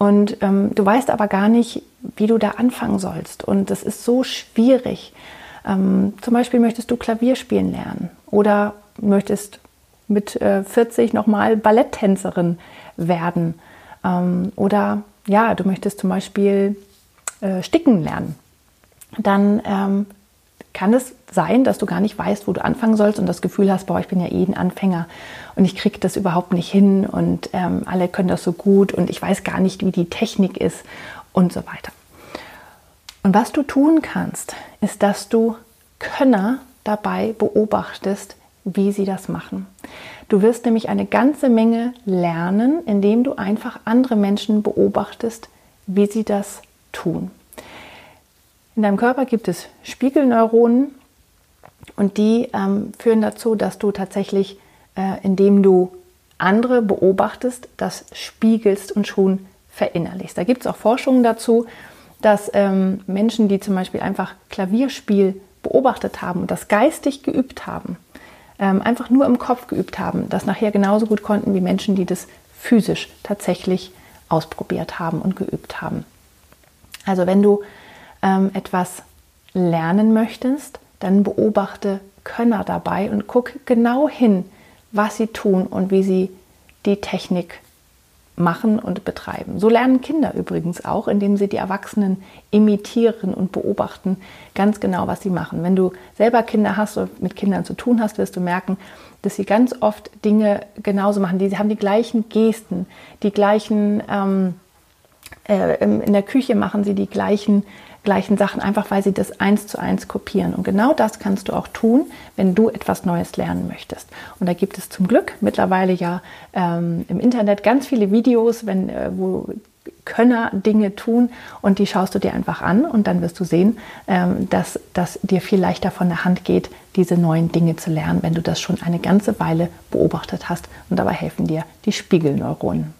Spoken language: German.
Und ähm, du weißt aber gar nicht, wie du da anfangen sollst. Und das ist so schwierig. Ähm, zum Beispiel möchtest du Klavier spielen lernen oder möchtest mit äh, 40 nochmal Balletttänzerin werden. Ähm, oder ja, du möchtest zum Beispiel äh, sticken lernen. Dann ähm, kann es sein, dass du gar nicht weißt, wo du anfangen sollst und das Gefühl hast, boah, ich bin ja eh ein Anfänger und ich kriege das überhaupt nicht hin und ähm, alle können das so gut und ich weiß gar nicht, wie die Technik ist und so weiter. Und was du tun kannst, ist, dass du Könner dabei beobachtest, wie sie das machen. Du wirst nämlich eine ganze Menge lernen, indem du einfach andere Menschen beobachtest, wie sie das tun. In deinem Körper gibt es Spiegelneuronen und die ähm, führen dazu, dass du tatsächlich, äh, indem du andere beobachtest, das spiegelst und schon verinnerlichst. Da gibt es auch Forschungen dazu, dass ähm, Menschen, die zum Beispiel einfach Klavierspiel beobachtet haben und das geistig geübt haben, ähm, einfach nur im Kopf geübt haben, das nachher genauso gut konnten wie Menschen, die das physisch tatsächlich ausprobiert haben und geübt haben. Also wenn du ähm, etwas lernen möchtest, dann beobachte Könner dabei und guck genau hin, was sie tun und wie sie die Technik machen und betreiben. So lernen Kinder übrigens auch, indem sie die Erwachsenen imitieren und beobachten ganz genau, was sie machen. Wenn du selber Kinder hast oder mit Kindern zu tun hast, wirst du merken, dass sie ganz oft Dinge genauso machen. Die haben die gleichen Gesten, die gleichen, ähm, äh, in der Küche machen sie die gleichen gleichen Sachen, einfach weil sie das eins zu eins kopieren. Und genau das kannst du auch tun, wenn du etwas Neues lernen möchtest. Und da gibt es zum Glück mittlerweile ja ähm, im Internet ganz viele Videos, wenn, äh, wo Könner Dinge tun und die schaust du dir einfach an und dann wirst du sehen, ähm, dass das dir viel leichter von der Hand geht, diese neuen Dinge zu lernen, wenn du das schon eine ganze Weile beobachtet hast. Und dabei helfen dir die Spiegelneuronen.